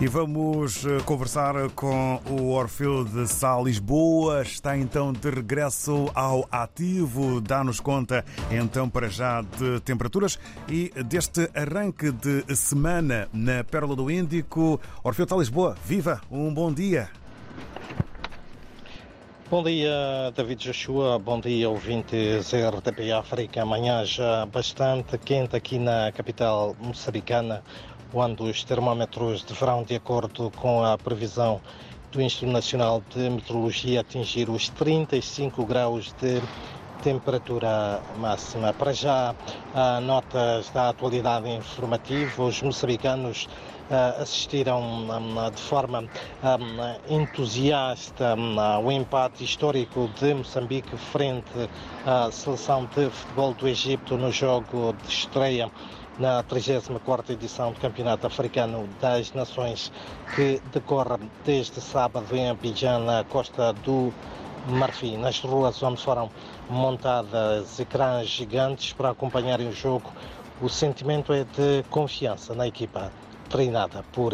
E vamos eh, conversar com o Orfeu de Sá Lisboa. Está então de regresso ao ativo. Dá-nos conta então para já de temperaturas e deste arranque de semana na Pérola do Índico. Orfeu de Sá Lisboa, viva! Um bom dia! Bom dia, David Joshua. Bom dia, ouvintes RTP África. Amanhã já bastante quente aqui na capital moçambicana quando os termómetros deverão, de acordo com a previsão do Instituto Nacional de Meteorologia, atingir os 35 graus de temperatura máxima. Para já, notas da atualidade informativa. Os moçambicanos assistiram de forma entusiasta ao empate histórico de Moçambique frente à seleção de futebol do Egito no jogo de estreia na 34ª edição do Campeonato Africano das Nações que decorre desde sábado em Abidjan, na costa do Marfim. Nas ruas onde foram montadas ecrãs gigantes para acompanharem o jogo, o sentimento é de confiança na equipa treinada por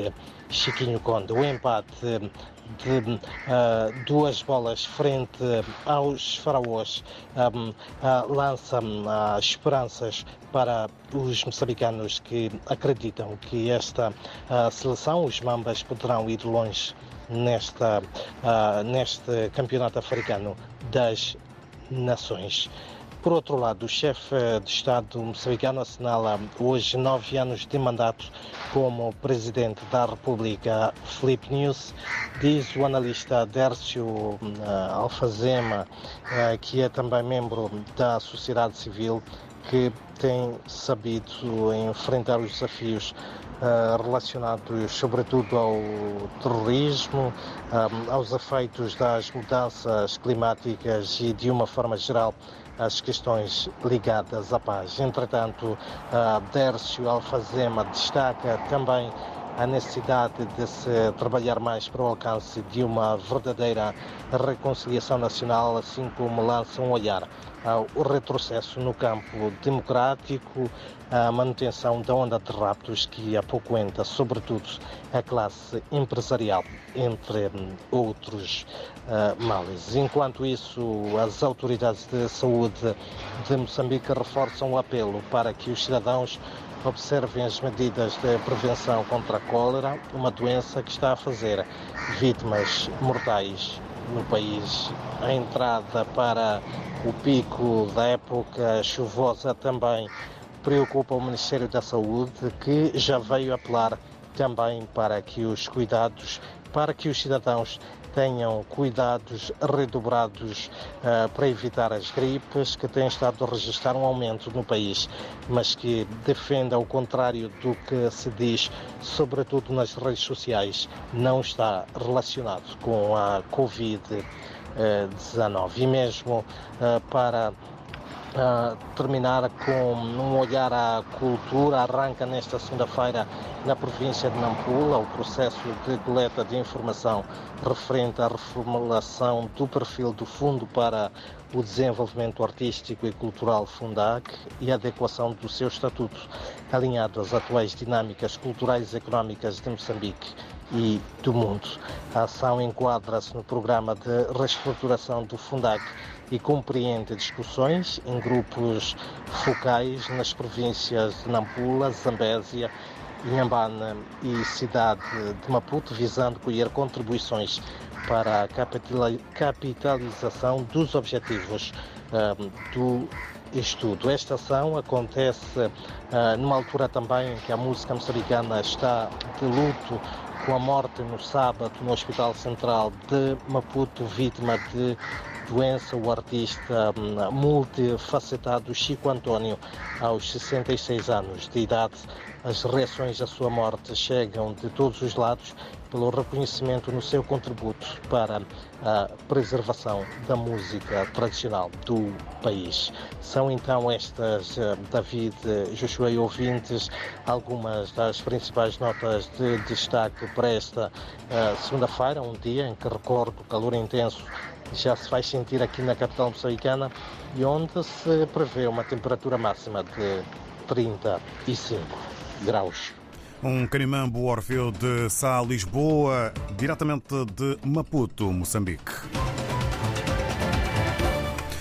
Chiquinho Conde. O empate de uh, duas bolas frente aos faraós um, uh, lança uh, esperanças para os moçambicanos que acreditam que esta seleção, os Mambas, poderão ir longe nesta, neste campeonato africano das nações. Por outro lado, o chefe de Estado moçambicano assinala hoje nove anos de mandato como presidente da República. Felipe News diz o analista Dércio uh, Alfazema, uh, que é também membro da sociedade civil, que tem sabido enfrentar os desafios uh, relacionados sobretudo ao terrorismo, aos efeitos das mudanças climáticas e de uma forma geral as questões ligadas à paz. Entretanto, Dércio Alfazema destaca também a necessidade de se trabalhar mais para o alcance de uma verdadeira reconciliação nacional, assim como lança um olhar ao retrocesso no campo democrático, a manutenção da onda de raptos que apoquenta, sobretudo, a classe empresarial, entre outros uh, males. Enquanto isso, as autoridades de saúde de Moçambique reforçam o apelo para que os cidadãos observem as medidas de prevenção contra a cólera, uma doença que está a fazer vítimas mortais no país. A entrada para o pico da época chuvosa também preocupa o Ministério da Saúde, que já veio apelar também para que os cuidados, para que os cidadãos tenham cuidados redobrados uh, para evitar as gripes, que têm estado a registrar um aumento no país, mas que defenda, ao contrário do que se diz, sobretudo nas redes sociais, não está relacionado com a Covid-19. E mesmo uh, para Terminar com um olhar à cultura. Arranca nesta segunda-feira na província de Nampula o processo de coleta de informação referente à reformulação do perfil do Fundo para o Desenvolvimento Artístico e Cultural Fundac e a adequação do seu estatuto alinhado às atuais dinâmicas culturais e económicas de Moçambique e do mundo. A ação enquadra-se no programa de reestruturação do Fundac e compreende discussões em grupos focais nas províncias de Nampula, Zambésia, Inhambane e cidade de Maputo, visando colher contribuições para a capitalização dos objetivos um, do estudo. Esta ação acontece uh, numa altura também em que a música moçambicana está de luto com a morte no sábado no Hospital Central de Maputo, vítima de doença, o artista hum, multifacetado Chico António, aos 66 anos de idade. As reações à sua morte chegam de todos os lados pelo reconhecimento no seu contributo para a preservação da música tradicional do país. São então estas, hum, David, Joshua e ouvintes, algumas das principais notas de destaque para esta uh, segunda-feira, um dia em que recordo o calor intenso já se faz sentir aqui na capital moçambicana e onde se prevê uma temperatura máxima de 35 graus. Um Canimambo Orfeu de Sá, Lisboa, diretamente de Maputo, Moçambique.